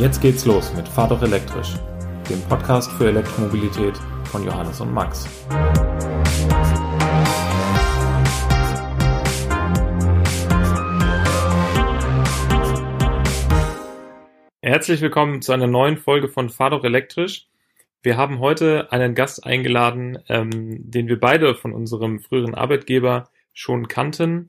Jetzt geht's los mit Fahr doch elektrisch, dem Podcast für Elektromobilität von Johannes und Max. Herzlich willkommen zu einer neuen Folge von Fahr doch elektrisch. Wir haben heute einen Gast eingeladen, ähm, den wir beide von unserem früheren Arbeitgeber schon kannten.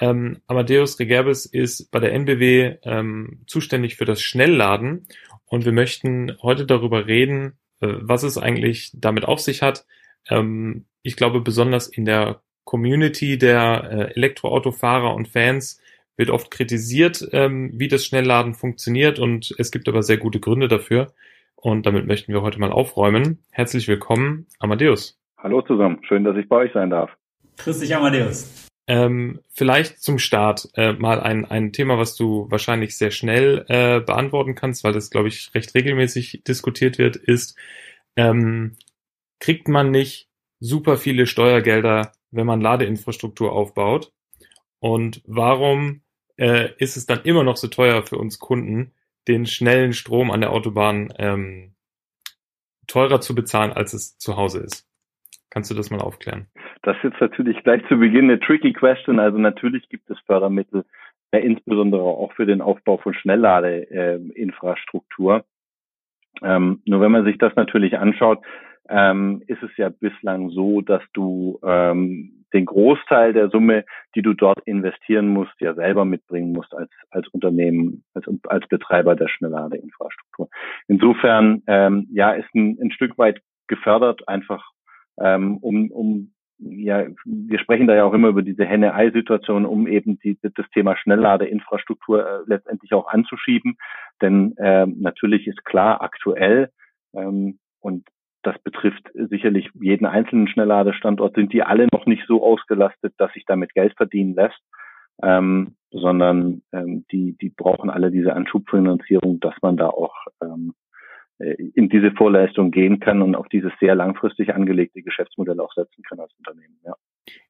Ähm, Amadeus Regerbes ist bei der NBW ähm, zuständig für das Schnellladen und wir möchten heute darüber reden, äh, was es eigentlich damit auf sich hat. Ähm, ich glaube, besonders in der Community der äh, Elektroautofahrer und Fans wird oft kritisiert, ähm, wie das Schnellladen funktioniert und es gibt aber sehr gute Gründe dafür. Und damit möchten wir heute mal aufräumen. Herzlich willkommen, Amadeus. Hallo zusammen, schön, dass ich bei euch sein darf. Grüß dich, Amadeus. Ähm, vielleicht zum Start äh, mal ein, ein Thema, was du wahrscheinlich sehr schnell äh, beantworten kannst, weil das, glaube ich, recht regelmäßig diskutiert wird, ist, ähm, kriegt man nicht super viele Steuergelder, wenn man Ladeinfrastruktur aufbaut? Und warum äh, ist es dann immer noch so teuer für uns Kunden, den schnellen Strom an der Autobahn ähm, teurer zu bezahlen, als es zu Hause ist? Kannst du das mal aufklären? Das ist jetzt natürlich gleich zu Beginn eine tricky question. Also natürlich gibt es Fördermittel, äh, insbesondere auch für den Aufbau von Schnellladeinfrastruktur. Ähm, nur wenn man sich das natürlich anschaut, ähm, ist es ja bislang so, dass du ähm, den Großteil der Summe, die du dort investieren musst, ja selber mitbringen musst als, als Unternehmen, als, als Betreiber der Schnellladeinfrastruktur. Insofern, ähm, ja, ist ein, ein Stück weit gefördert, einfach ähm, um, um ja, wir sprechen da ja auch immer über diese Henne-Ei-Situation, um eben die, das Thema Schnellladeinfrastruktur äh, letztendlich auch anzuschieben. Denn äh, natürlich ist klar, aktuell, ähm, und das betrifft sicherlich jeden einzelnen Schnellladestandort, sind die alle noch nicht so ausgelastet, dass sich damit Geld verdienen lässt, ähm, sondern ähm, die, die brauchen alle diese Anschubfinanzierung, dass man da auch ähm, äh, in diese Vorleistung gehen kann und auf dieses sehr langfristig angelegte Geschäftsmodell auch setzen kann als Unternehmen. Ja.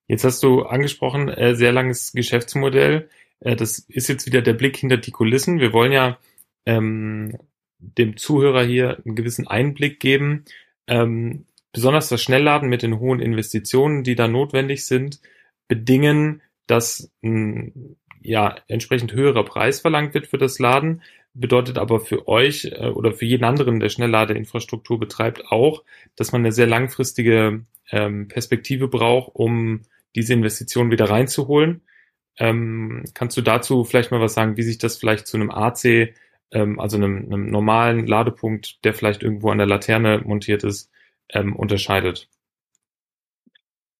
Jetzt hast du angesprochen, äh, sehr langes Geschäftsmodell. Äh, das ist jetzt wieder der Blick hinter die Kulissen. Wir wollen ja ähm, dem Zuhörer hier einen gewissen Einblick geben. Ähm, besonders das Schnellladen mit den hohen Investitionen, die da notwendig sind, bedingen, dass ein ja, entsprechend höherer Preis verlangt wird für das Laden bedeutet aber für euch äh, oder für jeden anderen, der Schnellladeinfrastruktur betreibt, auch, dass man eine sehr langfristige ähm, Perspektive braucht, um diese Investitionen wieder reinzuholen. Ähm, kannst du dazu vielleicht mal was sagen, wie sich das vielleicht zu einem AC, ähm, also einem, einem normalen Ladepunkt, der vielleicht irgendwo an der Laterne montiert ist, ähm, unterscheidet?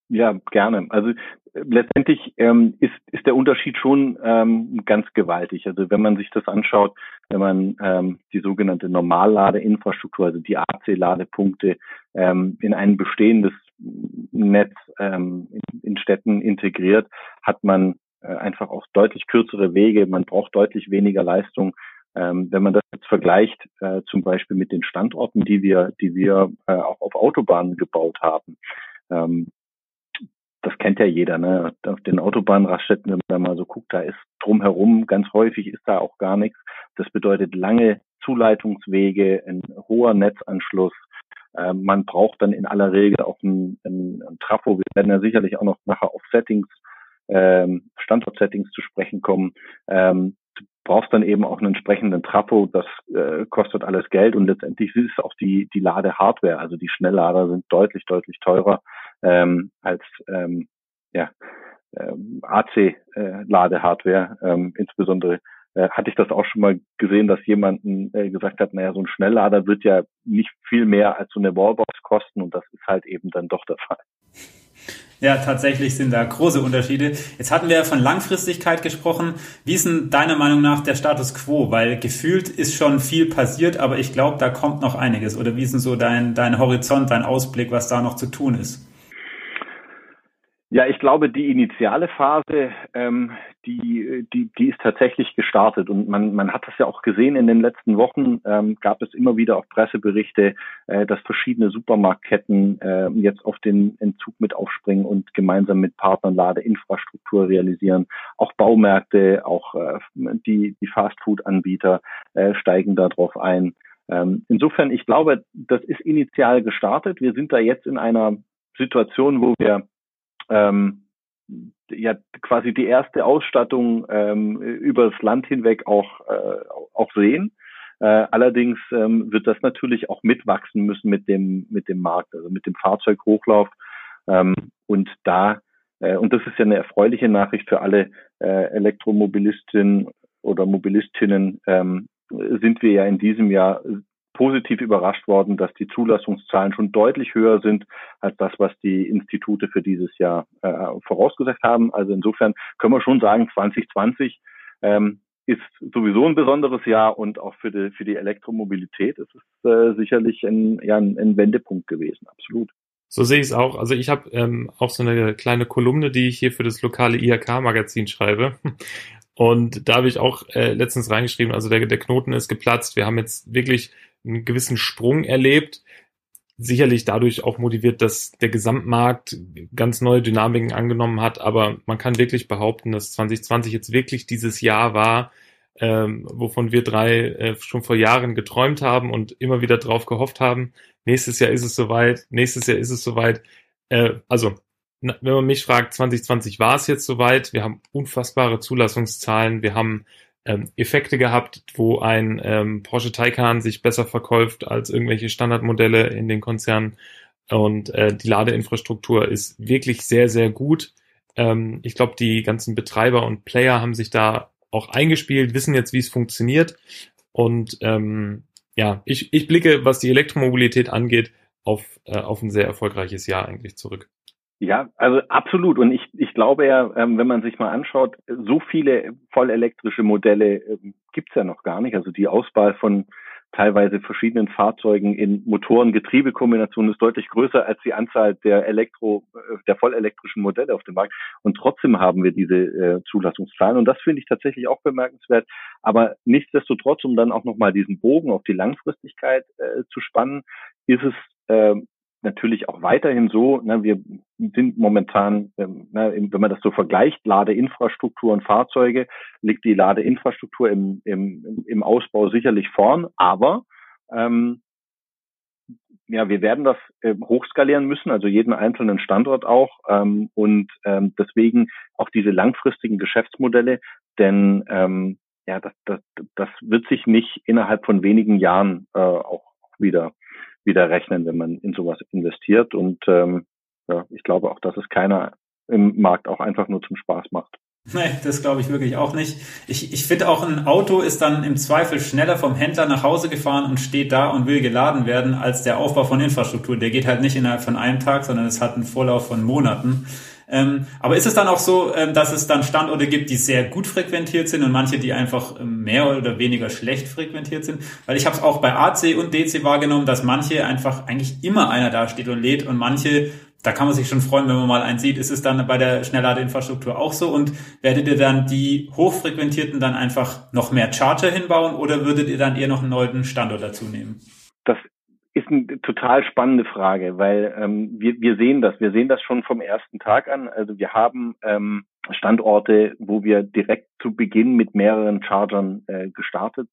Ja, gerne. Also letztendlich ähm, ist, ist der Unterschied schon ähm, ganz gewaltig. Also wenn man sich das anschaut, wenn man ähm, die sogenannte Normalladeinfrastruktur, also die AC-Ladepunkte ähm, in ein bestehendes Netz ähm, in, in Städten integriert, hat man äh, einfach auch deutlich kürzere Wege, man braucht deutlich weniger Leistung. Ähm, wenn man das jetzt vergleicht, äh, zum Beispiel mit den Standorten, die wir, die wir äh, auch auf Autobahnen gebaut haben, ähm, das kennt ja jeder, ne? Auf den Autobahnraststätten, wenn man mal so guckt, da ist drumherum, ganz häufig ist da auch gar nichts. Das bedeutet lange Zuleitungswege, ein hoher Netzanschluss. Ähm, man braucht dann in aller Regel auch ein, ein, ein Trafo. Wir werden ja sicherlich auch noch nachher auf Settings, ähm, Standort-Settings zu sprechen kommen. Ähm, brauchst dann eben auch einen entsprechenden Trafo. Das äh, kostet alles Geld und letztendlich ist auch die, die Ladehardware. Also die Schnelllader sind deutlich, deutlich teurer ähm, als ähm, ja, ähm, AC-Ladehardware. Äh, ähm, insbesondere äh, hatte ich das auch schon mal gesehen, dass jemanden äh, gesagt hat, naja, so ein Schnelllader wird ja nicht viel mehr als so eine Wallbox kosten und das ist halt eben dann doch der Fall. Ja, tatsächlich sind da große Unterschiede. Jetzt hatten wir ja von Langfristigkeit gesprochen. Wie ist denn deiner Meinung nach der Status quo? Weil gefühlt ist schon viel passiert, aber ich glaube, da kommt noch einiges. Oder wie ist denn so dein, dein Horizont, dein Ausblick, was da noch zu tun ist? Ja, ich glaube, die initiale Phase, ähm, die, die, die ist tatsächlich gestartet und man, man hat das ja auch gesehen in den letzten Wochen, ähm, gab es immer wieder auch Presseberichte, äh, dass verschiedene Supermarktketten äh, jetzt auf den Entzug mit aufspringen und gemeinsam mit Partnern Ladeinfrastruktur realisieren. Auch Baumärkte, auch äh, die, die Fastfood-Anbieter äh, steigen darauf ein. Ähm, insofern, ich glaube, das ist initial gestartet. Wir sind da jetzt in einer Situation, wo wir ähm, ja quasi die erste Ausstattung ähm, über das Land hinweg auch, äh, auch sehen. Äh, allerdings ähm, wird das natürlich auch mitwachsen müssen mit dem, mit dem Markt, also mit dem Fahrzeughochlauf. Ähm, und da, äh, und das ist ja eine erfreuliche Nachricht für alle äh, Elektromobilistinnen oder Mobilistinnen, ähm, sind wir ja in diesem Jahr positiv überrascht worden, dass die Zulassungszahlen schon deutlich höher sind als das, was die Institute für dieses Jahr äh, vorausgesagt haben. Also insofern können wir schon sagen, 2020 ähm, ist sowieso ein besonderes Jahr und auch für die, für die Elektromobilität ist es äh, sicherlich ein, ja, ein, ein Wendepunkt gewesen, absolut. So sehe ich es auch. Also ich habe ähm, auch so eine kleine Kolumne, die ich hier für das lokale IHK-Magazin schreibe. Und da habe ich auch äh, letztens reingeschrieben, also der, der Knoten ist geplatzt. Wir haben jetzt wirklich einen gewissen Sprung erlebt. Sicherlich dadurch auch motiviert, dass der Gesamtmarkt ganz neue Dynamiken angenommen hat. Aber man kann wirklich behaupten, dass 2020 jetzt wirklich dieses Jahr war, ähm, wovon wir drei äh, schon vor Jahren geträumt haben und immer wieder drauf gehofft haben. Nächstes Jahr ist es soweit, nächstes Jahr ist es soweit. Äh, also, wenn man mich fragt, 2020 war es jetzt soweit. Wir haben unfassbare Zulassungszahlen. Wir haben ähm, Effekte gehabt, wo ein ähm, Porsche Taycan sich besser verkauft als irgendwelche Standardmodelle in den Konzernen. Und äh, die Ladeinfrastruktur ist wirklich sehr, sehr gut. Ähm, ich glaube, die ganzen Betreiber und Player haben sich da auch eingespielt, wissen jetzt, wie es funktioniert. Und ähm, ja, ich, ich blicke, was die Elektromobilität angeht, auf, äh, auf ein sehr erfolgreiches Jahr eigentlich zurück. Ja, also absolut. Und ich, ich glaube ja, ähm, wenn man sich mal anschaut, so viele vollelektrische Modelle ähm, gibt's ja noch gar nicht. Also die Auswahl von teilweise verschiedenen Fahrzeugen in Motoren-Getriebe-Kombinationen ist deutlich größer als die Anzahl der Elektro, äh, der vollelektrischen Modelle auf dem Markt. Und trotzdem haben wir diese äh, Zulassungszahlen. Und das finde ich tatsächlich auch bemerkenswert. Aber nichtsdestotrotz, um dann auch nochmal diesen Bogen auf die Langfristigkeit äh, zu spannen, ist es äh, natürlich auch weiterhin so, ne, wir sind momentan, ähm, ne, wenn man das so vergleicht, Ladeinfrastruktur und Fahrzeuge, liegt die Ladeinfrastruktur im, im, im Ausbau sicherlich vorn, aber ähm, ja, wir werden das äh, hochskalieren müssen, also jeden einzelnen Standort auch ähm, und ähm, deswegen auch diese langfristigen Geschäftsmodelle, denn ähm, ja, das, das, das wird sich nicht innerhalb von wenigen Jahren äh, auch wieder wieder rechnen, wenn man in sowas investiert. Und ähm, ja, ich glaube auch, dass es keiner im Markt auch einfach nur zum Spaß macht. Nee, das glaube ich wirklich auch nicht. Ich, ich finde auch, ein Auto ist dann im Zweifel schneller vom Händler nach Hause gefahren und steht da und will geladen werden, als der Aufbau von Infrastruktur. Der geht halt nicht innerhalb von einem Tag, sondern es hat einen Vorlauf von Monaten. Ähm, aber ist es dann auch so, ähm, dass es dann Standorte gibt, die sehr gut frequentiert sind und manche, die einfach ähm, mehr oder weniger schlecht frequentiert sind? Weil ich habe es auch bei AC und DC wahrgenommen, dass manche einfach eigentlich immer einer da steht und lädt und manche da kann man sich schon freuen, wenn man mal einen sieht. Ist es dann bei der Schnellladeinfrastruktur auch so? Und werdet ihr dann die hochfrequentierten dann einfach noch mehr Charger hinbauen oder würdet ihr dann eher noch einen neuen Standort dazu nehmen? Das ist eine total spannende Frage, weil ähm, wir, wir sehen das, wir sehen das schon vom ersten Tag an. Also wir haben ähm, Standorte, wo wir direkt zu Beginn mit mehreren Chargern äh, gestartet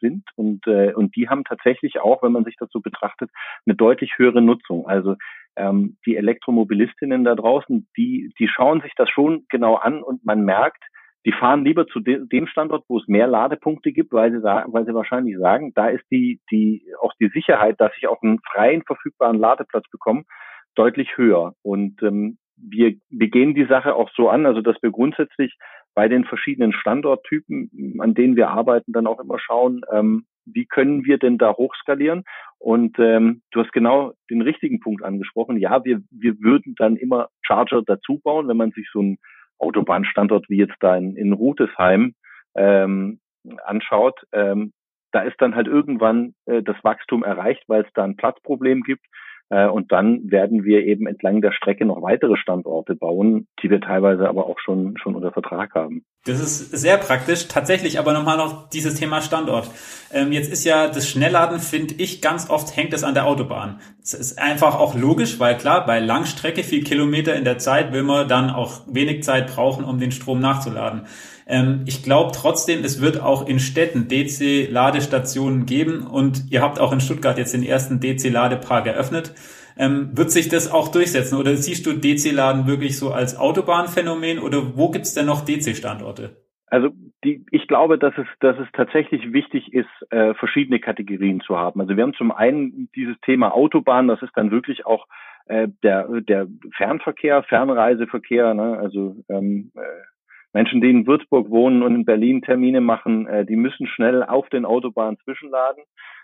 sind und äh, und die haben tatsächlich auch, wenn man sich dazu betrachtet, eine deutlich höhere Nutzung. Also ähm, die Elektromobilistinnen da draußen, die die schauen sich das schon genau an und man merkt, die fahren lieber zu de dem Standort, wo es mehr Ladepunkte gibt, weil sie weil sie wahrscheinlich sagen, da ist die, die, auch die Sicherheit, dass ich auch einen freien verfügbaren Ladeplatz bekomme, deutlich höher. Und ähm, wir, wir gehen die Sache auch so an, also dass wir grundsätzlich bei den verschiedenen Standorttypen, an denen wir arbeiten, dann auch immer schauen, ähm, wie können wir denn da hochskalieren? Und ähm, du hast genau den richtigen Punkt angesprochen. Ja, wir, wir würden dann immer Charger dazu bauen, wenn man sich so ein Autobahnstandort wie jetzt da in, in Rutesheim ähm, anschaut, ähm, da ist dann halt irgendwann äh, das Wachstum erreicht, weil es da ein Platzproblem gibt. Äh, und dann werden wir eben entlang der Strecke noch weitere Standorte bauen, die wir teilweise aber auch schon, schon unter Vertrag haben. Das ist sehr praktisch. Tatsächlich aber nochmal noch dieses Thema Standort. Ähm, jetzt ist ja das Schnellladen, finde ich, ganz oft hängt es an der Autobahn. Es ist einfach auch logisch, weil klar, bei Langstrecke, viel Kilometer in der Zeit, will man dann auch wenig Zeit brauchen, um den Strom nachzuladen. Ähm, ich glaube trotzdem, es wird auch in Städten DC-Ladestationen geben und ihr habt auch in Stuttgart jetzt den ersten DC-Ladepark eröffnet. Ähm, wird sich das auch durchsetzen oder siehst du DC-Laden wirklich so als Autobahnphänomen oder wo gibt's denn noch DC-Standorte? Also die, ich glaube, dass es, dass es tatsächlich wichtig ist, äh, verschiedene Kategorien zu haben. Also wir haben zum einen dieses Thema Autobahn, das ist dann wirklich auch äh, der, der Fernverkehr, Fernreiseverkehr, ne? also ähm, äh, Menschen, die in Würzburg wohnen und in Berlin Termine machen, äh, die müssen schnell auf den Autobahnen zwischenladen.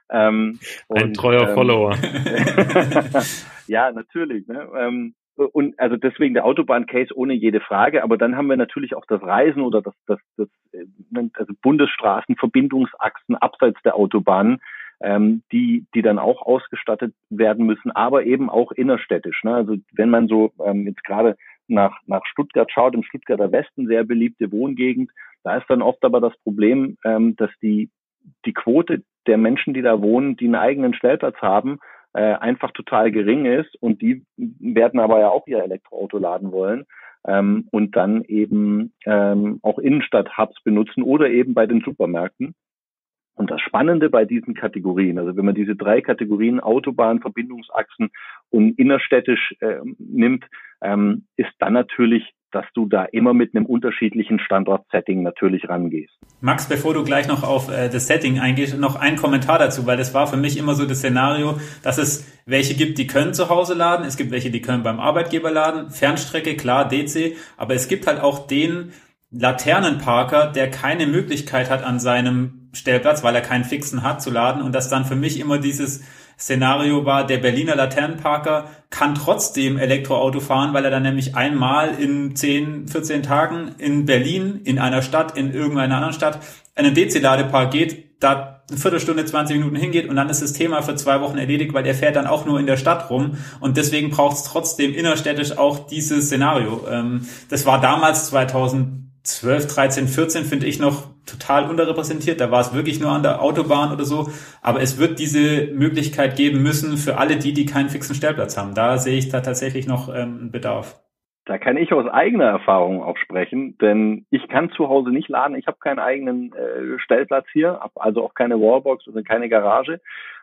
Ähm, Ein und, treuer ähm, Follower. ja, natürlich. Ne? Ähm, und also deswegen der Autobahn-Case ohne jede Frage. Aber dann haben wir natürlich auch das Reisen oder das, das, das äh, also Bundesstraßenverbindungsachsen abseits der Autobahnen, ähm, die, die dann auch ausgestattet werden müssen, aber eben auch innerstädtisch. Ne? Also wenn man so ähm, jetzt gerade nach, nach Stuttgart schaut, im Stuttgarter Westen sehr beliebte Wohngegend, da ist dann oft aber das Problem, ähm, dass die, die Quote der Menschen, die da wohnen, die einen eigenen Stellplatz haben, äh, einfach total gering ist und die werden aber ja auch ihr Elektroauto laden wollen ähm, und dann eben ähm, auch Innenstadt-Hubs benutzen oder eben bei den Supermärkten. Und das Spannende bei diesen Kategorien, also wenn man diese drei Kategorien Autobahn, Verbindungsachsen und innerstädtisch äh, nimmt, ähm, ist dann natürlich dass du da immer mit einem unterschiedlichen Standort-Setting natürlich rangehst. Max, bevor du gleich noch auf äh, das Setting eingehst, noch ein Kommentar dazu, weil das war für mich immer so das Szenario, dass es welche gibt, die können zu Hause laden, es gibt welche, die können beim Arbeitgeber laden, Fernstrecke, klar, DC, aber es gibt halt auch den Laternenparker, der keine Möglichkeit hat an seinem Stellplatz, weil er keinen fixen hat, zu laden und das dann für mich immer dieses Szenario war, der Berliner Laternenparker kann trotzdem Elektroauto fahren, weil er dann nämlich einmal in 10, 14 Tagen in Berlin, in einer Stadt, in irgendeiner anderen Stadt, einen DC-Ladepark geht, da eine Viertelstunde, 20 Minuten hingeht und dann ist das Thema für zwei Wochen erledigt, weil der fährt dann auch nur in der Stadt rum und deswegen braucht es trotzdem innerstädtisch auch dieses Szenario. Ähm, das war damals 2012, 13, 14 finde ich noch total unterrepräsentiert. Da war es wirklich nur an der Autobahn oder so. Aber es wird diese Möglichkeit geben müssen für alle die, die keinen fixen Stellplatz haben. Da sehe ich da tatsächlich noch ähm, Bedarf. Da kann ich aus eigener Erfahrung auch sprechen, denn ich kann zu Hause nicht laden. Ich habe keinen eigenen äh, Stellplatz hier, also auch keine Wallbox oder keine Garage.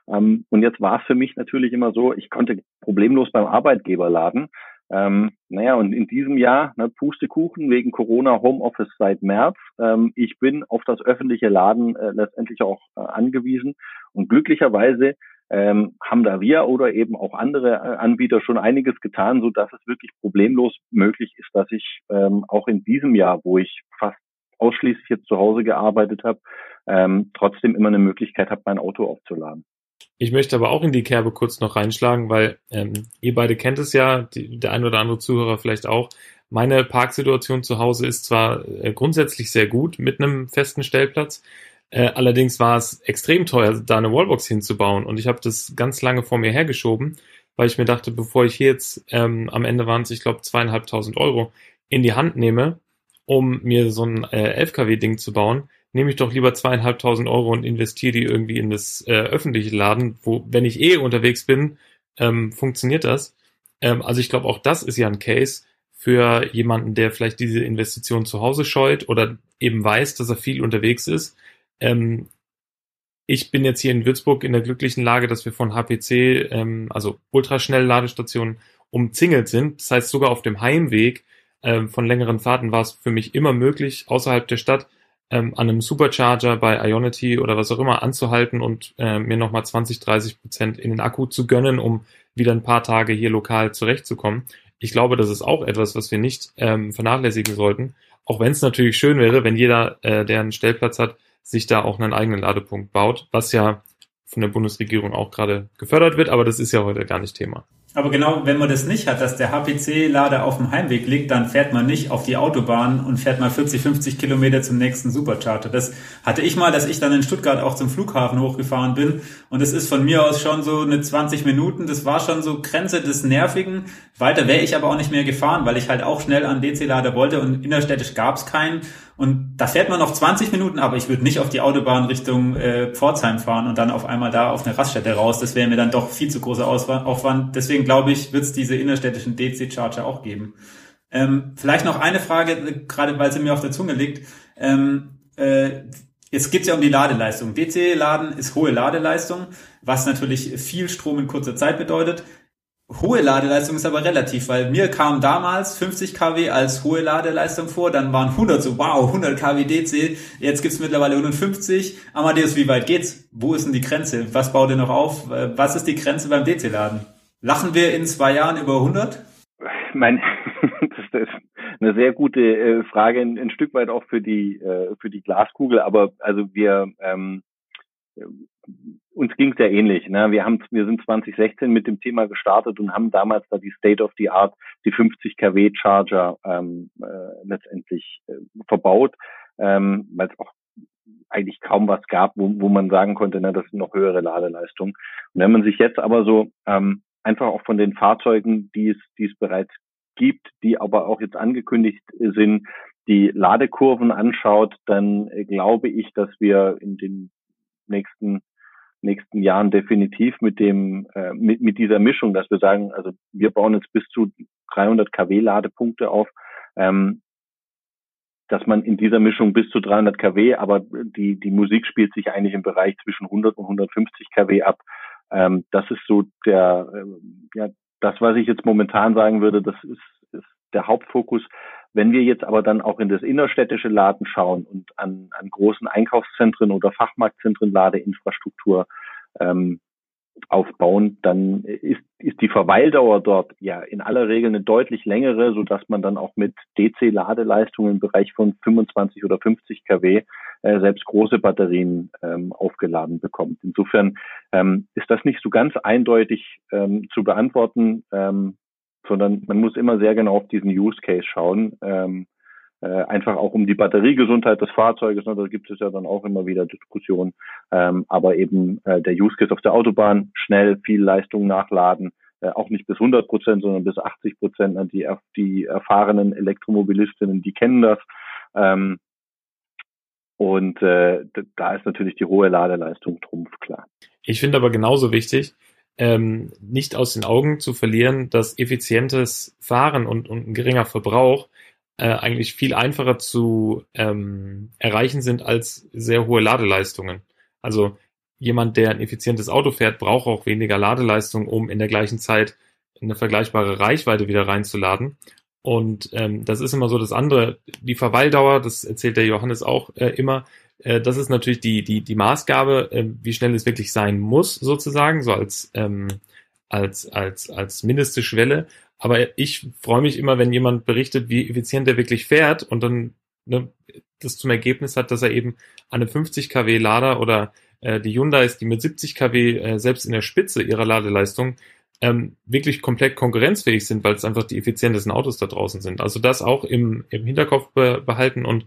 Ähm, und jetzt war es für mich natürlich immer so, ich konnte problemlos beim Arbeitgeber laden. Ähm, naja, und in diesem Jahr, ne, Pustekuchen wegen Corona Homeoffice seit März. Ähm, ich bin auf das öffentliche Laden äh, letztendlich auch äh, angewiesen. Und glücklicherweise ähm, haben da wir oder eben auch andere äh, Anbieter schon einiges getan, so dass es wirklich problemlos möglich ist, dass ich ähm, auch in diesem Jahr, wo ich fast ausschließlich jetzt zu Hause gearbeitet habe, ähm, trotzdem immer eine Möglichkeit habe, mein Auto aufzuladen. Ich möchte aber auch in die Kerbe kurz noch reinschlagen, weil ähm, ihr beide kennt es ja, die, der ein oder andere Zuhörer vielleicht auch. Meine Parksituation zu Hause ist zwar äh, grundsätzlich sehr gut mit einem festen Stellplatz, äh, allerdings war es extrem teuer, da eine Wallbox hinzubauen und ich habe das ganz lange vor mir hergeschoben, weil ich mir dachte, bevor ich hier jetzt ähm, am Ende waren es, ich glaube, zweieinhalbtausend Euro in die Hand nehme, um mir so ein äh, 11 kW-Ding zu bauen, nehme ich doch lieber zweieinhalbtausend Euro und investiere die irgendwie in das äh, öffentliche Laden, wo, wenn ich eh unterwegs bin, ähm, funktioniert das. Ähm, also ich glaube, auch das ist ja ein Case für jemanden, der vielleicht diese Investition zu Hause scheut oder eben weiß, dass er viel unterwegs ist. Ähm, ich bin jetzt hier in Würzburg in der glücklichen Lage, dass wir von HPC, ähm, also Ultraschnell-Ladestationen, umzingelt sind. Das heißt, sogar auf dem Heimweg ähm, von längeren Fahrten war es für mich immer möglich, außerhalb der Stadt ähm, an einem Supercharger bei Ionity oder was auch immer anzuhalten und äh, mir nochmal 20, 30 Prozent in den Akku zu gönnen, um wieder ein paar Tage hier lokal zurechtzukommen. Ich glaube, das ist auch etwas, was wir nicht ähm, vernachlässigen sollten. Auch wenn es natürlich schön wäre, wenn jeder, äh, der einen Stellplatz hat, sich da auch einen eigenen Ladepunkt baut, was ja von der Bundesregierung auch gerade gefördert wird, aber das ist ja heute gar nicht Thema. Aber genau, wenn man das nicht hat, dass der HPC-Lader auf dem Heimweg liegt, dann fährt man nicht auf die Autobahn und fährt mal 40, 50 Kilometer zum nächsten Supercharger. Das hatte ich mal, dass ich dann in Stuttgart auch zum Flughafen hochgefahren bin. Und es ist von mir aus schon so eine 20 Minuten. Das war schon so Grenze des Nervigen. Weiter wäre ich aber auch nicht mehr gefahren, weil ich halt auch schnell an DC-Lader wollte und innerstädtisch gab es keinen. Und da fährt man noch 20 Minuten, aber ich würde nicht auf die Autobahn Richtung äh, Pforzheim fahren und dann auf einmal da auf eine Raststätte raus. Das wäre mir dann doch viel zu großer Aufwand. Deswegen glaube ich, wird es diese innerstädtischen DC-Charger auch geben. Ähm, vielleicht noch eine Frage, gerade weil sie mir auf der Zunge liegt. Ähm, äh, Jetzt geht's ja um die Ladeleistung. DC-Laden ist hohe Ladeleistung, was natürlich viel Strom in kurzer Zeit bedeutet. Hohe Ladeleistung ist aber relativ, weil mir kam damals 50 kW als hohe Ladeleistung vor, dann waren 100 so, wow, 100 kW DC, jetzt gibt's mittlerweile 150. Amadeus, wie weit geht's? Wo ist denn die Grenze? Was baut ihr noch auf? Was ist die Grenze beim DC-Laden? Lachen wir in zwei Jahren über 100? Mein, das ist eine sehr gute äh, Frage, ein, ein, Stück weit auch für die äh, für die Glaskugel. Aber also wir ähm, uns ging es ja ähnlich. Ne? Wir haben wir sind 2016 mit dem Thema gestartet und haben damals da die State of the Art, die 50 kW Charger ähm, äh, letztendlich äh, verbaut, ähm, weil es auch eigentlich kaum was gab, wo, wo man sagen konnte, ne, das sind noch höhere Ladeleistungen. Und wenn man sich jetzt aber so ähm, einfach auch von den Fahrzeugen, die es, die es bereits gibt, die aber auch jetzt angekündigt sind, die Ladekurven anschaut, dann äh, glaube ich, dass wir in den nächsten nächsten Jahren definitiv mit dem äh, mit, mit dieser Mischung, dass wir sagen, also wir bauen jetzt bis zu 300 kW Ladepunkte auf, ähm, dass man in dieser Mischung bis zu 300 kW, aber die die Musik spielt sich eigentlich im Bereich zwischen 100 und 150 kW ab. Ähm, das ist so der äh, ja das, was ich jetzt momentan sagen würde, das ist, ist der Hauptfokus. Wenn wir jetzt aber dann auch in das innerstädtische Laden schauen und an, an großen Einkaufszentren oder Fachmarktzentren Ladeinfrastruktur ähm, aufbauen, dann ist, ist die Verweildauer dort ja in aller Regel eine deutlich längere, so dass man dann auch mit DC-Ladeleistungen im Bereich von 25 oder 50 kW äh, selbst große Batterien ähm, aufgeladen bekommt. Insofern ähm, ist das nicht so ganz eindeutig ähm, zu beantworten, ähm, sondern man muss immer sehr genau auf diesen Use Case schauen. Ähm, äh, einfach auch um die Batteriegesundheit des Fahrzeuges. Ne, da gibt es ja dann auch immer wieder Diskussionen. Ähm, aber eben äh, der Use Case auf der Autobahn, schnell viel Leistung nachladen, äh, auch nicht bis 100 Prozent, sondern bis 80 Prozent. Ne, die, die erfahrenen Elektromobilistinnen, die kennen das. Ähm, und äh, da ist natürlich die hohe Ladeleistung trumpf, klar. Ich finde aber genauso wichtig, ähm, nicht aus den Augen zu verlieren, dass effizientes Fahren und, und ein geringer Verbrauch äh, eigentlich viel einfacher zu ähm, erreichen sind als sehr hohe Ladeleistungen. Also jemand, der ein effizientes Auto fährt, braucht auch weniger Ladeleistung, um in der gleichen Zeit eine vergleichbare Reichweite wieder reinzuladen. Und ähm, das ist immer so das andere. Die Verweildauer, das erzählt der Johannes auch äh, immer, äh, das ist natürlich die, die, die Maßgabe, äh, wie schnell es wirklich sein muss, sozusagen, so als, ähm, als, als, als mindeste Schwelle. Aber ich freue mich immer, wenn jemand berichtet, wie effizient er wirklich fährt und dann ne, das zum Ergebnis hat, dass er eben an einem 50 kW Lader oder äh, die Hyundai ist, die mit 70 kW äh, selbst in der Spitze ihrer Ladeleistung ähm, wirklich komplett konkurrenzfähig sind, weil es einfach die effizientesten Autos da draußen sind. Also das auch im, im Hinterkopf be behalten und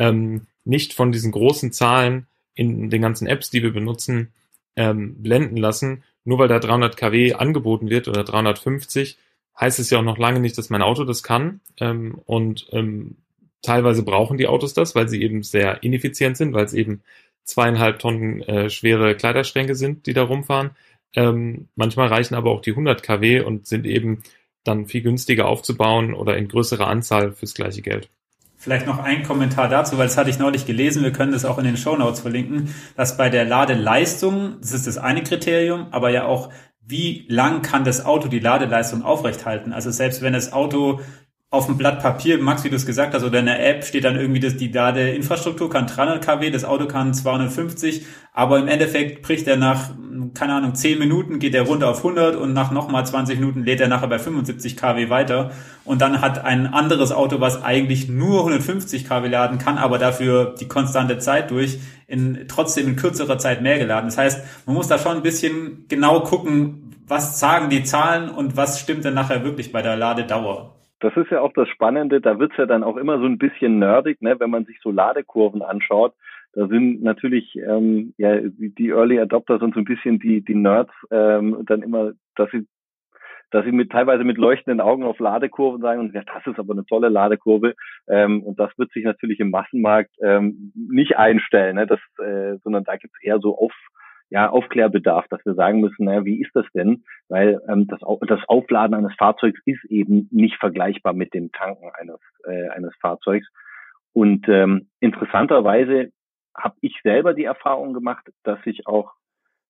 ähm, nicht von diesen großen Zahlen in den ganzen Apps, die wir benutzen, ähm, blenden lassen. Nur weil da 300 kW angeboten wird oder 350, heißt es ja auch noch lange nicht, dass mein Auto das kann. Ähm, und ähm, teilweise brauchen die Autos das, weil sie eben sehr ineffizient sind, weil es eben zweieinhalb Tonnen äh, schwere Kleiderschränke sind, die da rumfahren. Ähm, manchmal reichen aber auch die 100 kW und sind eben dann viel günstiger aufzubauen oder in größerer Anzahl fürs gleiche Geld. Vielleicht noch ein Kommentar dazu, weil das hatte ich neulich gelesen, wir können das auch in den Show Notes verlinken, dass bei der Ladeleistung, das ist das eine Kriterium, aber ja auch wie lang kann das Auto die Ladeleistung aufrechthalten? Also selbst wenn das Auto auf dem Blatt Papier, Max, wie du es gesagt hast, oder in der App steht dann irgendwie, dass die Ladeinfrastruktur kann 300 kW, das Auto kann 250, aber im Endeffekt bricht er nach, keine Ahnung, 10 Minuten geht er runter auf 100 und nach nochmal 20 Minuten lädt er nachher bei 75 kW weiter und dann hat ein anderes Auto, was eigentlich nur 150 kW laden kann, aber dafür die konstante Zeit durch, in, trotzdem in kürzerer Zeit mehr geladen. Das heißt, man muss da schon ein bisschen genau gucken, was sagen die Zahlen und was stimmt denn nachher wirklich bei der Ladedauer. Das ist ja auch das Spannende, da wird's ja dann auch immer so ein bisschen nerdig, ne, wenn man sich so Ladekurven anschaut. Da sind natürlich ähm, ja die Early Adopters und so ein bisschen die die Nerds ähm, dann immer, dass sie dass sie mit teilweise mit leuchtenden Augen auf Ladekurven sagen und ja, das ist aber eine tolle Ladekurve. Ähm, und das wird sich natürlich im Massenmarkt ähm, nicht einstellen, ne? das, äh, sondern da gibt es eher so auf ja, Aufklärbedarf, dass wir sagen müssen, naja, wie ist das denn? Weil ähm, das, das Aufladen eines Fahrzeugs ist eben nicht vergleichbar mit dem Tanken eines, äh, eines Fahrzeugs. Und ähm, interessanterweise habe ich selber die Erfahrung gemacht, dass sich auch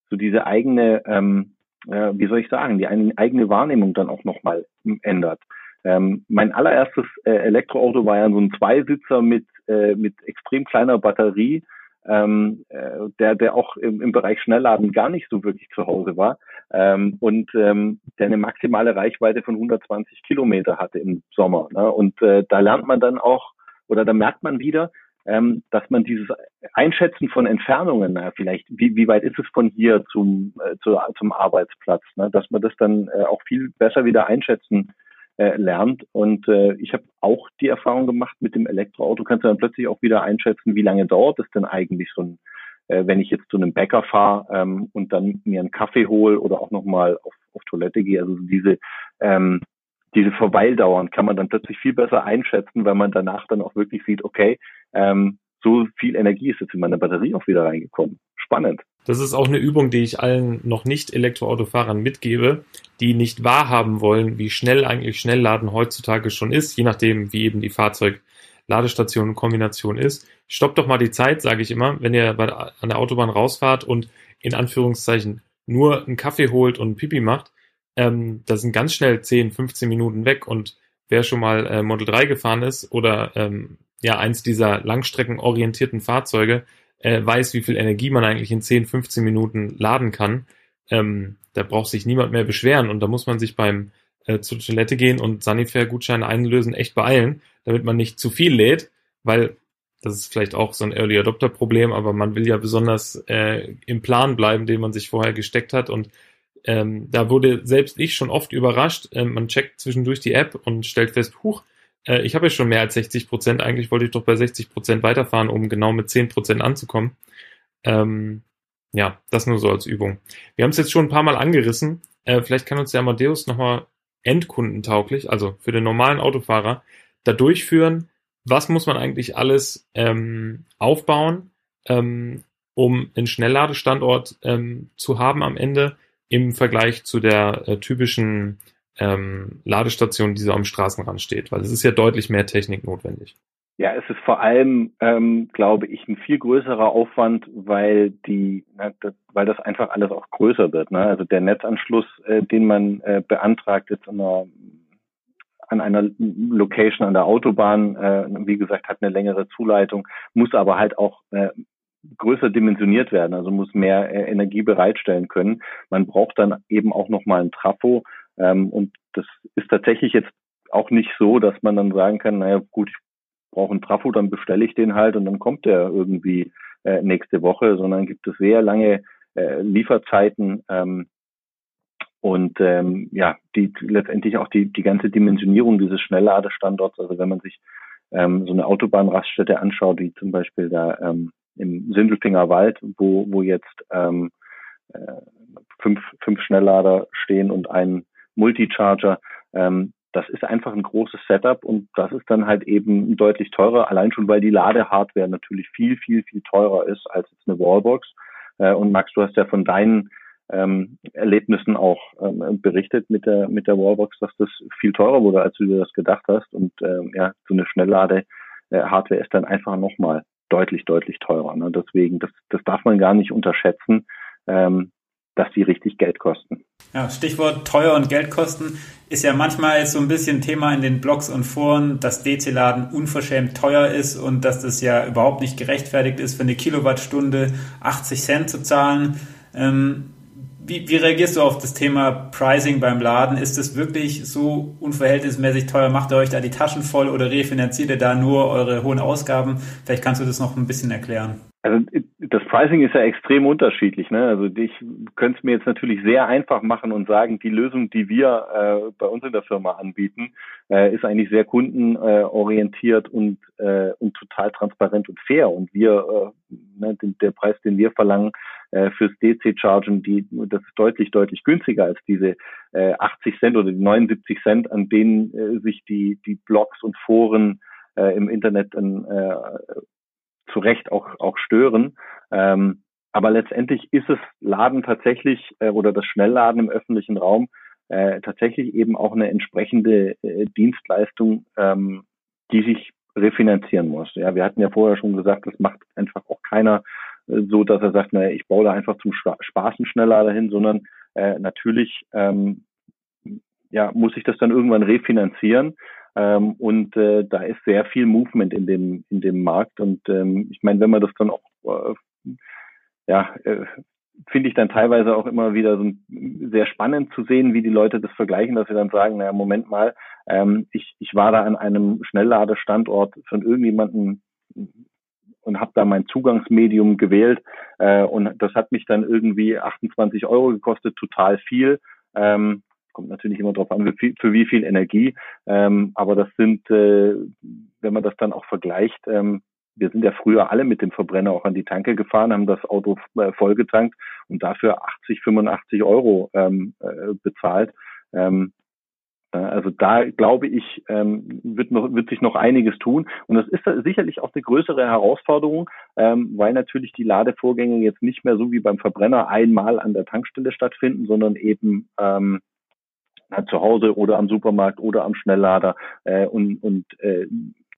so diese eigene, ähm, äh, wie soll ich sagen, die eigene Wahrnehmung dann auch nochmal ändert. Ähm, mein allererstes äh, Elektroauto war ja so ein Zweisitzer mit, äh, mit extrem kleiner Batterie ähm, äh, der, der auch im, im Bereich Schnellladen gar nicht so wirklich zu Hause war ähm, und ähm, der eine maximale Reichweite von 120 Kilometer hatte im Sommer. Ne? Und äh, da lernt man dann auch oder da merkt man wieder, ähm, dass man dieses Einschätzen von Entfernungen, na, vielleicht, wie, wie weit ist es von hier zum, äh, zu, zum Arbeitsplatz, ne? dass man das dann äh, auch viel besser wieder einschätzen äh, lernt. Und äh, ich habe auch die Erfahrung gemacht mit dem Elektroauto, kannst du dann plötzlich auch wieder einschätzen, wie lange dauert es denn eigentlich so ein, äh, wenn ich jetzt zu einem Bäcker fahre ähm, und dann mir einen Kaffee hole oder auch nochmal auf, auf Toilette gehe. Also diese ähm, diese Verweildauern kann man dann plötzlich viel besser einschätzen, weil man danach dann auch wirklich sieht, okay, ähm, so viel Energie ist jetzt in meine Batterie auch wieder reingekommen. Spannend. Das ist auch eine Übung, die ich allen noch nicht Elektroautofahrern mitgebe, die nicht wahrhaben wollen, wie schnell eigentlich Schnellladen heutzutage schon ist, je nachdem, wie eben die Fahrzeug-Ladestation Kombination ist. Stoppt doch mal die Zeit, sage ich immer, wenn ihr bei, an der Autobahn rausfahrt und in Anführungszeichen nur einen Kaffee holt und Pipi macht, ähm, da sind ganz schnell 10, 15 Minuten weg und wer schon mal äh, Model 3 gefahren ist oder ähm, ja eins dieser langstreckenorientierten Fahrzeuge, äh, weiß, wie viel Energie man eigentlich in 10, 15 Minuten laden kann. Ähm, da braucht sich niemand mehr beschweren und da muss man sich beim äh, zur Toilette gehen und Sanifair-Gutscheine einlösen echt beeilen, damit man nicht zu viel lädt, weil das ist vielleicht auch so ein Early Adopter Problem, aber man will ja besonders äh, im Plan bleiben, den man sich vorher gesteckt hat und ähm, da wurde selbst ich schon oft überrascht. Ähm, man checkt zwischendurch die App und stellt fest, huch, äh, ich habe ja schon mehr als 60 Prozent. Eigentlich wollte ich doch bei 60 Prozent weiterfahren, um genau mit 10 Prozent anzukommen. Ähm, ja, das nur so als Übung. Wir haben es jetzt schon ein paar Mal angerissen. Äh, vielleicht kann uns der Amadeus nochmal endkundentauglich, also für den normalen Autofahrer, da durchführen, was muss man eigentlich alles ähm, aufbauen, ähm, um einen Schnellladestandort ähm, zu haben am Ende im Vergleich zu der äh, typischen ähm, Ladestation, die so am Straßenrand steht, weil es ist ja deutlich mehr Technik notwendig. Ja, es ist vor allem, ähm, glaube ich, ein viel größerer Aufwand, weil die, na, das, weil das einfach alles auch größer wird. Ne? Also der Netzanschluss, äh, den man äh, beantragt jetzt an einer, an einer Location an der Autobahn, äh, wie gesagt, hat eine längere Zuleitung, muss aber halt auch äh, größer dimensioniert werden, also muss mehr äh, Energie bereitstellen können. Man braucht dann eben auch nochmal ein Trafo. Ähm, und das ist tatsächlich jetzt auch nicht so, dass man dann sagen kann, naja gut, ich brauche einen Trafo, dann bestelle ich den halt und dann kommt der irgendwie äh, nächste Woche, sondern gibt es sehr lange äh, Lieferzeiten ähm, und ähm, ja, die letztendlich auch die, die ganze Dimensionierung dieses Schnellladestandorts, also wenn man sich ähm, so eine Autobahnraststätte anschaut, wie zum Beispiel da ähm, im Sindelfinger Wald, wo, wo jetzt ähm, äh, fünf, fünf Schnelllader stehen und ein Multicharger. Ähm, das ist einfach ein großes Setup und das ist dann halt eben deutlich teurer, allein schon weil die Ladehardware natürlich viel, viel, viel teurer ist als jetzt eine Wallbox. Äh, und Max, du hast ja von deinen ähm, Erlebnissen auch ähm, berichtet mit der mit der Wallbox, dass das viel teurer wurde, als du dir das gedacht hast. Und ähm, ja, so eine Schnelllade-Hardware ist dann einfach nochmal deutlich, deutlich teurer. Ne? Deswegen, das, das darf man gar nicht unterschätzen, ähm, dass die richtig Geld kosten. Ja, Stichwort teuer und Geldkosten ist ja manchmal so ein bisschen Thema in den Blogs und Foren, dass DC-Laden unverschämt teuer ist und dass das ja überhaupt nicht gerechtfertigt ist, für eine Kilowattstunde 80 Cent zu zahlen. Ähm, wie, wie reagierst du auf das Thema Pricing beim Laden? Ist es wirklich so unverhältnismäßig teuer? Macht ihr euch da die Taschen voll oder refinanziert ihr da nur eure hohen Ausgaben? Vielleicht kannst du das noch ein bisschen erklären. Also das Pricing ist ja extrem unterschiedlich. Ne? Also ich könnte es mir jetzt natürlich sehr einfach machen und sagen, die Lösung, die wir äh, bei uns in der Firma anbieten, äh, ist eigentlich sehr kundenorientiert und, äh, und total transparent und fair. Und wir, äh, ne, den, der Preis, den wir verlangen, äh, fürs DC-Chargen, die das ist deutlich, deutlich günstiger als diese äh, 80 Cent oder die 79 Cent, an denen äh, sich die, die Blogs und Foren äh, im Internet äh, zu Recht auch, auch stören. Ähm, aber letztendlich ist es Laden tatsächlich äh, oder das Schnellladen im öffentlichen Raum äh, tatsächlich eben auch eine entsprechende äh, Dienstleistung, ähm, die sich refinanzieren muss. Ja, wir hatten ja vorher schon gesagt, das macht einfach auch keiner so, dass er sagt, naja, ich baue da einfach zum Spaß einen Schnelllader hin, sondern äh, natürlich ähm, ja, muss ich das dann irgendwann refinanzieren. Ähm, und äh, da ist sehr viel Movement in dem, in dem Markt. Und ähm, ich meine, wenn man das dann auch äh, ja, äh, finde ich dann teilweise auch immer wieder so sehr spannend zu sehen, wie die Leute das vergleichen, dass sie dann sagen, naja, Moment mal, ähm, ich, ich war da an einem Schnellladestandort von irgendjemandem und habe da mein Zugangsmedium gewählt äh, und das hat mich dann irgendwie 28 Euro gekostet, total viel. Ähm, kommt natürlich immer darauf an, für, wie viel Energie, ähm, aber das sind, äh, wenn man das dann auch vergleicht, ähm, wir sind ja früher alle mit dem Verbrenner auch an die Tanke gefahren, haben das Auto äh, vollgetankt und dafür 80, 85 Euro ähm, äh, bezahlt. Ähm, äh, also da glaube ich, ähm, wird, noch, wird sich noch einiges tun. Und das ist sicherlich auch eine größere Herausforderung, ähm, weil natürlich die Ladevorgänge jetzt nicht mehr so wie beim Verbrenner einmal an der Tankstelle stattfinden, sondern eben ähm, zu Hause oder am Supermarkt oder am Schnelllader. Äh, und und äh,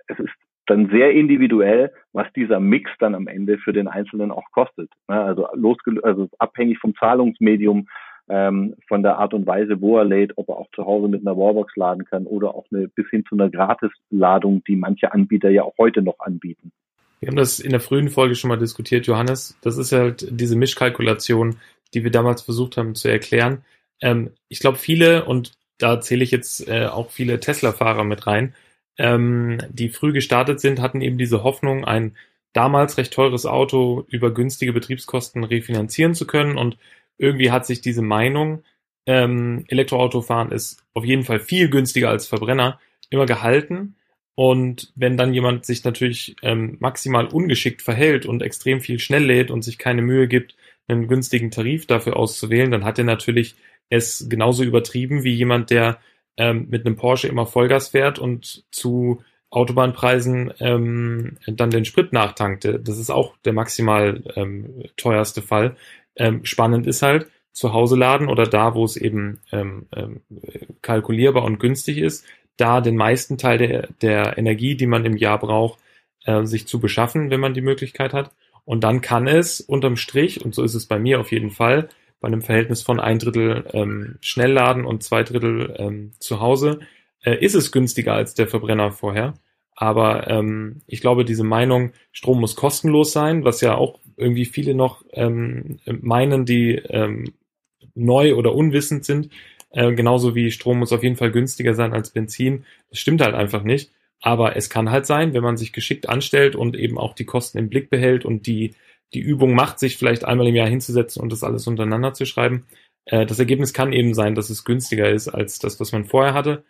es ist dann sehr individuell, was dieser Mix dann am Ende für den Einzelnen auch kostet. Also, losgelöst, also abhängig vom Zahlungsmedium, ähm, von der Art und Weise, wo er lädt, ob er auch zu Hause mit einer Wallbox laden kann oder auch eine, bis hin zu einer Gratisladung, die manche Anbieter ja auch heute noch anbieten. Wir haben das in der frühen Folge schon mal diskutiert, Johannes. Das ist halt diese Mischkalkulation, die wir damals versucht haben zu erklären. Ähm, ich glaube, viele, und da zähle ich jetzt äh, auch viele Tesla-Fahrer mit rein, ähm, die früh gestartet sind, hatten eben diese Hoffnung, ein damals recht teures Auto über günstige Betriebskosten refinanzieren zu können. Und irgendwie hat sich diese Meinung, ähm, Elektroautofahren ist auf jeden Fall viel günstiger als Verbrenner, immer gehalten. Und wenn dann jemand sich natürlich ähm, maximal ungeschickt verhält und extrem viel schnell lädt und sich keine Mühe gibt, einen günstigen Tarif dafür auszuwählen, dann hat er natürlich es genauso übertrieben wie jemand, der ähm, mit einem Porsche immer Vollgas fährt und zu Autobahnpreisen ähm, dann den Sprit nachtankte. Das ist auch der maximal ähm, teuerste Fall. Ähm, spannend ist halt, zu Hause laden oder da, wo es eben ähm, ähm, kalkulierbar und günstig ist, da den meisten Teil der, der Energie, die man im Jahr braucht, äh, sich zu beschaffen, wenn man die Möglichkeit hat. Und dann kann es unterm Strich, und so ist es bei mir auf jeden Fall, bei einem Verhältnis von ein Drittel ähm, Schnellladen und zwei Drittel ähm, zu Hause, äh, ist es günstiger als der Verbrenner vorher. Aber ähm, ich glaube, diese Meinung, Strom muss kostenlos sein, was ja auch irgendwie viele noch ähm, meinen, die ähm, neu oder unwissend sind, äh, genauso wie Strom muss auf jeden Fall günstiger sein als Benzin. Das stimmt halt einfach nicht. Aber es kann halt sein, wenn man sich geschickt anstellt und eben auch die Kosten im Blick behält und die die Übung macht, sich vielleicht einmal im Jahr hinzusetzen und das alles untereinander zu schreiben. Äh, das Ergebnis kann eben sein, dass es günstiger ist als das, was man vorher hatte.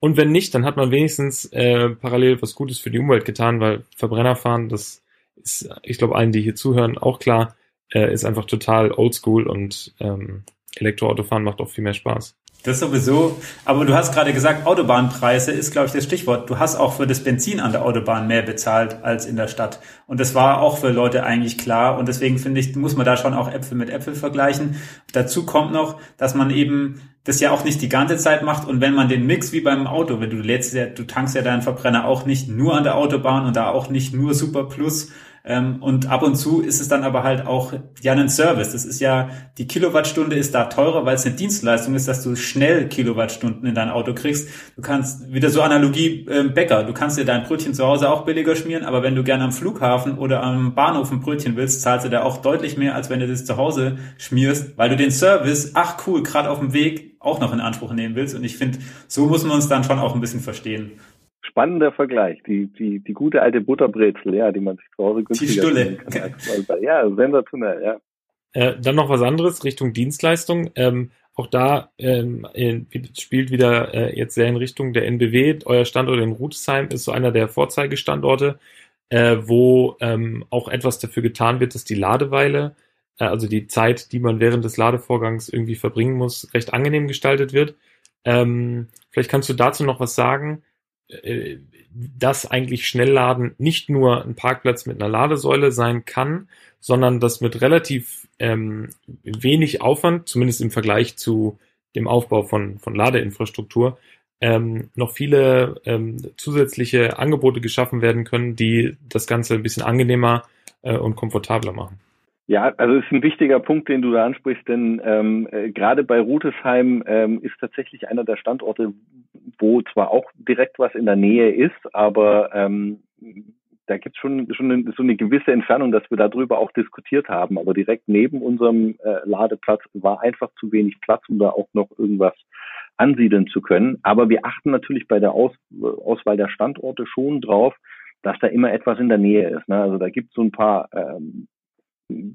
Und wenn nicht, dann hat man wenigstens äh, parallel was Gutes für die Umwelt getan, weil Verbrenner fahren, das ist, ich glaube, allen, die hier zuhören, auch klar, äh, ist einfach total oldschool und ähm, Elektroautofahren macht auch viel mehr Spaß. Das sowieso. Aber du hast gerade gesagt, Autobahnpreise ist, glaube ich, das Stichwort. Du hast auch für das Benzin an der Autobahn mehr bezahlt als in der Stadt. Und das war auch für Leute eigentlich klar. Und deswegen finde ich, muss man da schon auch Äpfel mit Äpfel vergleichen. Dazu kommt noch, dass man eben das ja auch nicht die ganze Zeit macht. Und wenn man den Mix wie beim Auto, wenn du lädst ja, du tankst ja deinen Verbrenner auch nicht nur an der Autobahn und da auch nicht nur Super Plus, und ab und zu ist es dann aber halt auch ja ein Service. Das ist ja, die Kilowattstunde ist da teurer, weil es eine Dienstleistung ist, dass du schnell Kilowattstunden in dein Auto kriegst. Du kannst, wieder so Analogie äh, Bäcker, du kannst dir dein Brötchen zu Hause auch billiger schmieren, aber wenn du gerne am Flughafen oder am Bahnhof ein Brötchen willst, zahlst du da auch deutlich mehr, als wenn du das zu Hause schmierst, weil du den Service, ach cool, gerade auf dem Weg auch noch in Anspruch nehmen willst. Und ich finde, so muss man uns dann schon auch ein bisschen verstehen spannender Vergleich. Die, die, die gute alte Butterbrezel, ja, die man sich zu Hause günstiger die kann. Ja, sensationell, ja. Äh, dann noch was anderes Richtung Dienstleistung. Ähm, auch da ähm, spielt wieder äh, jetzt sehr in Richtung der NBW. Euer Standort in Rudesheim ist so einer der Vorzeigestandorte, äh, wo ähm, auch etwas dafür getan wird, dass die Ladeweile äh, also die Zeit, die man während des Ladevorgangs irgendwie verbringen muss, recht angenehm gestaltet wird. Ähm, vielleicht kannst du dazu noch was sagen, dass eigentlich Schnellladen nicht nur ein Parkplatz mit einer Ladesäule sein kann, sondern dass mit relativ ähm, wenig Aufwand, zumindest im Vergleich zu dem Aufbau von, von Ladeinfrastruktur, ähm, noch viele ähm, zusätzliche Angebote geschaffen werden können, die das Ganze ein bisschen angenehmer äh, und komfortabler machen. Ja, also es ist ein wichtiger Punkt, den du da ansprichst, denn ähm, äh, gerade bei Rutesheim ähm, ist tatsächlich einer der Standorte, wo zwar auch direkt was in der Nähe ist, aber ähm, da gibt es schon, schon eine, so eine gewisse Entfernung, dass wir darüber auch diskutiert haben. Aber direkt neben unserem äh, Ladeplatz war einfach zu wenig Platz, um da auch noch irgendwas ansiedeln zu können. Aber wir achten natürlich bei der Aus, Auswahl der Standorte schon drauf, dass da immer etwas in der Nähe ist. Ne? Also da gibt es so ein paar ähm,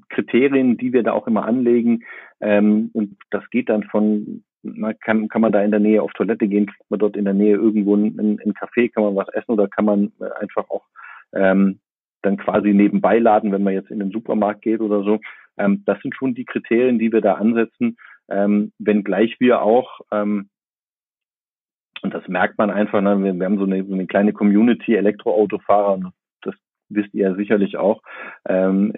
Kriterien, die wir da auch immer anlegen. Ähm, und das geht dann von, na, kann, kann man da in der Nähe auf Toilette gehen, kriegt man dort in der Nähe irgendwo ein, ein Café, kann man was essen oder kann man äh, einfach auch ähm, dann quasi nebenbei laden, wenn man jetzt in den Supermarkt geht oder so. Ähm, das sind schon die Kriterien, die wir da ansetzen, ähm, wenngleich wir auch ähm, und das merkt man einfach, ne? wir, wir haben so eine, so eine kleine Community Elektroautofahrer und wisst ihr ja sicherlich auch, ähm,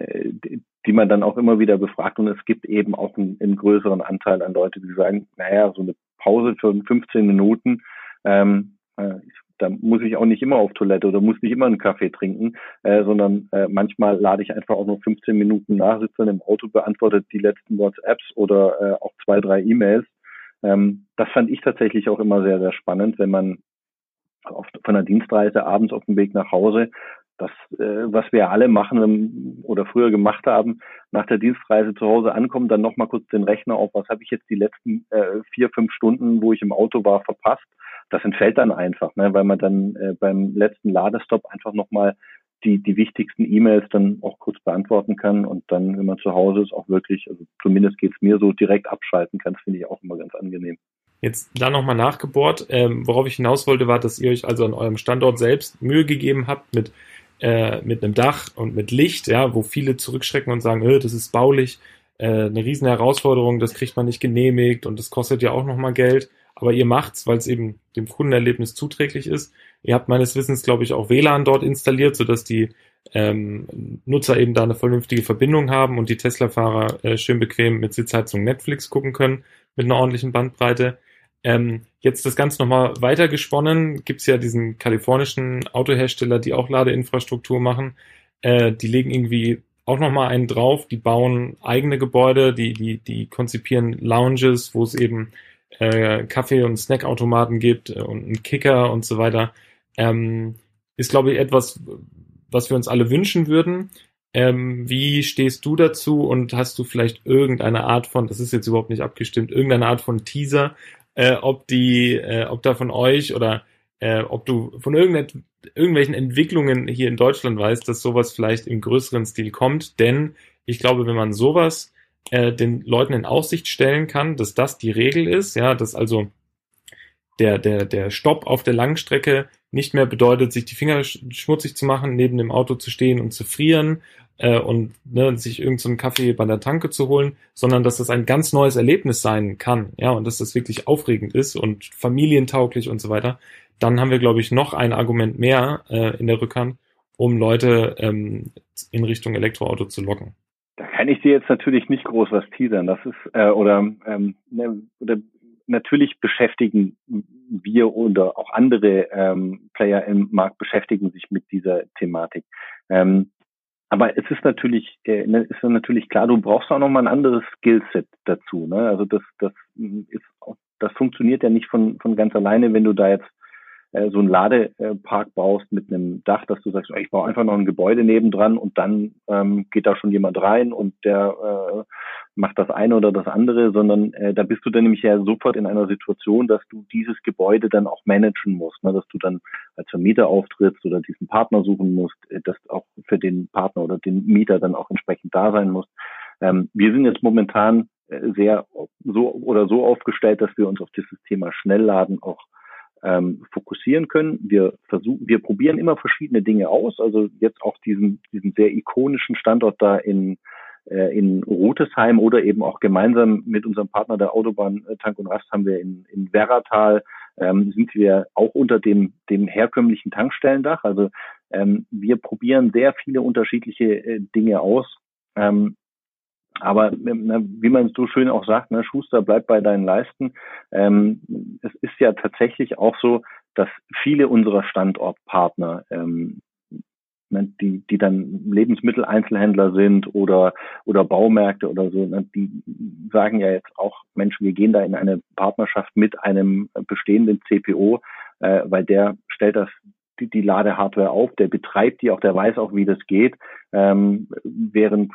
die man dann auch immer wieder befragt. Und es gibt eben auch einen, einen größeren Anteil an Leute, die sagen, naja, so eine Pause für 15 Minuten, ähm, äh, da muss ich auch nicht immer auf Toilette oder muss nicht immer einen Kaffee trinken, äh, sondern äh, manchmal lade ich einfach auch nur 15 Minuten nach, sitze dann im Auto, beantwortet die letzten WhatsApps oder äh, auch zwei, drei E-Mails. Ähm, das fand ich tatsächlich auch immer sehr, sehr spannend, wenn man auf, von der Dienstreise abends auf dem Weg nach Hause das, äh, was wir alle machen ähm, oder früher gemacht haben, nach der Dienstreise zu Hause ankommen, dann nochmal kurz den Rechner auf, was habe ich jetzt die letzten äh, vier, fünf Stunden, wo ich im Auto war, verpasst. Das entfällt dann einfach, ne, weil man dann äh, beim letzten Ladestopp einfach nochmal die, die wichtigsten E-Mails dann auch kurz beantworten kann und dann, wenn man zu Hause ist, auch wirklich, also zumindest geht's mir so, direkt abschalten kann. Das finde ich auch immer ganz angenehm. Jetzt da nochmal nachgebohrt. Ähm, worauf ich hinaus wollte, war, dass ihr euch also an eurem Standort selbst Mühe gegeben habt mit äh, mit einem Dach und mit Licht, ja, wo viele zurückschrecken und sagen, äh, das ist baulich, äh, eine riesen Herausforderung, das kriegt man nicht genehmigt und das kostet ja auch nochmal Geld. Aber ihr macht's, weil es eben dem Kundenerlebnis zuträglich ist. Ihr habt meines Wissens, glaube ich, auch WLAN dort installiert, sodass die ähm, Nutzer eben da eine vernünftige Verbindung haben und die Tesla-Fahrer äh, schön bequem mit Sitzheizung Netflix gucken können mit einer ordentlichen Bandbreite. Ähm, jetzt das Ganze nochmal weiter gesponnen, gibt es ja diesen kalifornischen Autohersteller, die auch Ladeinfrastruktur machen. Äh, die legen irgendwie auch nochmal einen drauf, die bauen eigene Gebäude, die, die, die konzipieren Lounges, wo es eben äh, Kaffee- und Snackautomaten gibt äh, und einen Kicker und so weiter. Ähm, ist, glaube ich, etwas, was wir uns alle wünschen würden. Ähm, wie stehst du dazu und hast du vielleicht irgendeine Art von, das ist jetzt überhaupt nicht abgestimmt, irgendeine Art von Teaser, äh, ob die, äh, ob da von euch oder äh, ob du von irgendwelchen Entwicklungen hier in Deutschland weißt, dass sowas vielleicht im größeren Stil kommt. Denn ich glaube, wenn man sowas äh, den Leuten in Aussicht stellen kann, dass das die Regel ist, ja, dass also der, der, der Stopp auf der Langstrecke nicht mehr bedeutet, sich die Finger schmutzig zu machen, neben dem Auto zu stehen und zu frieren äh, und ne, sich irgendeinen so Kaffee bei der Tanke zu holen, sondern dass das ein ganz neues Erlebnis sein kann, ja, und dass das wirklich aufregend ist und familientauglich und so weiter, dann haben wir, glaube ich, noch ein Argument mehr äh, in der Rückhand, um Leute ähm, in Richtung Elektroauto zu locken. Da kann ich dir jetzt natürlich nicht groß was teasern. Das ist äh, oder, ähm, ne, oder natürlich beschäftigen wir oder auch andere ähm, Player im Markt beschäftigen sich mit dieser Thematik. Ähm, aber es ist natürlich, äh, ne, ist natürlich klar, du brauchst auch nochmal ein anderes Skillset dazu. Ne? Also das, das ist, das funktioniert ja nicht von, von ganz alleine, wenn du da jetzt äh, so einen Ladepark baust mit einem Dach, dass du sagst, ich baue einfach noch ein Gebäude nebendran und dann ähm, geht da schon jemand rein und der äh, macht das eine oder das andere, sondern äh, da bist du dann nämlich ja sofort in einer Situation, dass du dieses Gebäude dann auch managen musst, ne? dass du dann als Vermieter auftrittst oder diesen Partner suchen musst, äh, dass auch für den Partner oder den Mieter dann auch entsprechend da sein musst. Ähm, wir sind jetzt momentan äh, sehr so oder so aufgestellt, dass wir uns auf dieses Thema Schnellladen auch ähm, fokussieren können. Wir versuchen, wir probieren immer verschiedene Dinge aus. Also jetzt auch diesen, diesen sehr ikonischen Standort da in in Rotesheim oder eben auch gemeinsam mit unserem Partner der Autobahn äh, Tank und Rast haben wir in, in Werratal ähm, sind wir auch unter dem, dem herkömmlichen Tankstellendach. Also ähm, wir probieren sehr viele unterschiedliche äh, Dinge aus. Ähm, aber na, wie man so schön auch sagt, ne, Schuster bleibt bei deinen Leisten. Ähm, es ist ja tatsächlich auch so, dass viele unserer Standortpartner ähm, die, die dann Lebensmitteleinzelhändler sind oder, oder Baumärkte oder so, ne, die sagen ja jetzt auch, Mensch, wir gehen da in eine Partnerschaft mit einem bestehenden CPO, äh, weil der stellt das die, die Ladehardware auf, der betreibt die auch, der weiß auch, wie das geht, ähm, während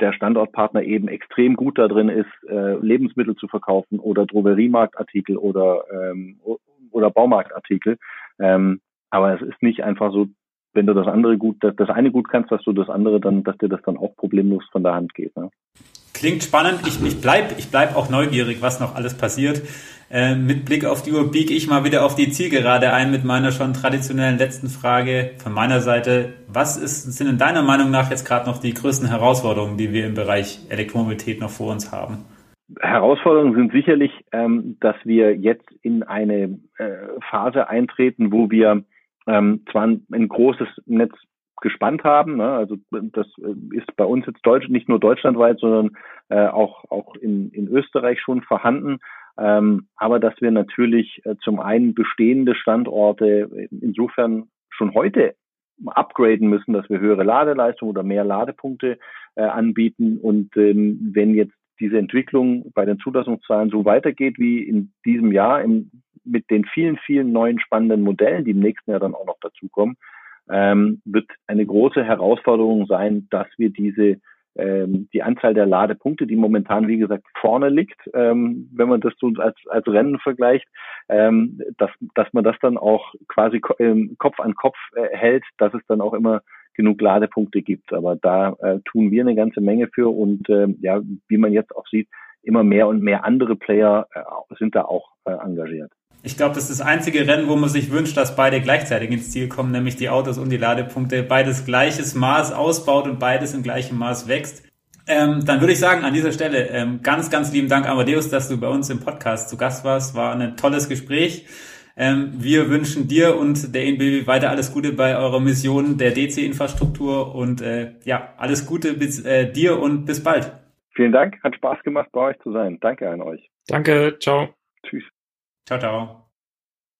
der Standortpartner eben extrem gut da drin ist, äh, Lebensmittel zu verkaufen oder Drogeriemarktartikel oder ähm, oder Baumarktartikel. Ähm, aber es ist nicht einfach so, wenn du das andere gut, das eine gut kannst, dass du das andere dann, dass dir das dann auch problemlos von der Hand geht. Ne? Klingt spannend. Ich, ich bleib, ich bleib auch neugierig, was noch alles passiert. Äh, mit Blick auf die Uhr biege ich mal wieder auf die Zielgerade ein mit meiner schon traditionellen letzten Frage von meiner Seite. Was ist, sind in deiner Meinung nach jetzt gerade noch die größten Herausforderungen, die wir im Bereich Elektromobilität noch vor uns haben? Herausforderungen sind sicherlich, ähm, dass wir jetzt in eine äh, Phase eintreten, wo wir ähm, zwar ein, ein großes Netz gespannt haben. Ne? Also das äh, ist bei uns jetzt Deutsch, nicht nur deutschlandweit, sondern äh, auch, auch in, in Österreich schon vorhanden. Ähm, aber dass wir natürlich äh, zum einen bestehende Standorte insofern schon heute upgraden müssen, dass wir höhere Ladeleistung oder mehr Ladepunkte äh, anbieten. Und ähm, wenn jetzt diese Entwicklung bei den Zulassungszahlen so weitergeht wie in diesem Jahr im, mit den vielen, vielen neuen spannenden Modellen, die im nächsten Jahr dann auch noch dazukommen, ähm, wird eine große Herausforderung sein, dass wir diese ähm, die Anzahl der Ladepunkte, die momentan wie gesagt vorne liegt, ähm, wenn man das so als, als Rennen vergleicht, ähm, dass, dass man das dann auch quasi ähm, Kopf an Kopf äh, hält, dass es dann auch immer genug Ladepunkte gibt. Aber da äh, tun wir eine ganze Menge für und äh, ja, wie man jetzt auch sieht, immer mehr und mehr andere Player äh, sind da auch äh, engagiert. Ich glaube, das ist das einzige Rennen, wo man sich wünscht, dass beide gleichzeitig ins Ziel kommen, nämlich die Autos und die Ladepunkte, beides gleiches Maß ausbaut und beides im gleichen Maß wächst. Ähm, dann würde ich sagen, an dieser Stelle ähm, ganz, ganz lieben Dank, Amadeus, dass du bei uns im Podcast zu Gast warst. War ein tolles Gespräch. Ähm, wir wünschen dir und der ENBW weiter alles Gute bei eurer Mission der DC-Infrastruktur und äh, ja, alles Gute bis äh, dir und bis bald. Vielen Dank, hat Spaß gemacht, bei euch zu sein. Danke an euch. Danke, ciao. Tschüss. Ciao, ciao.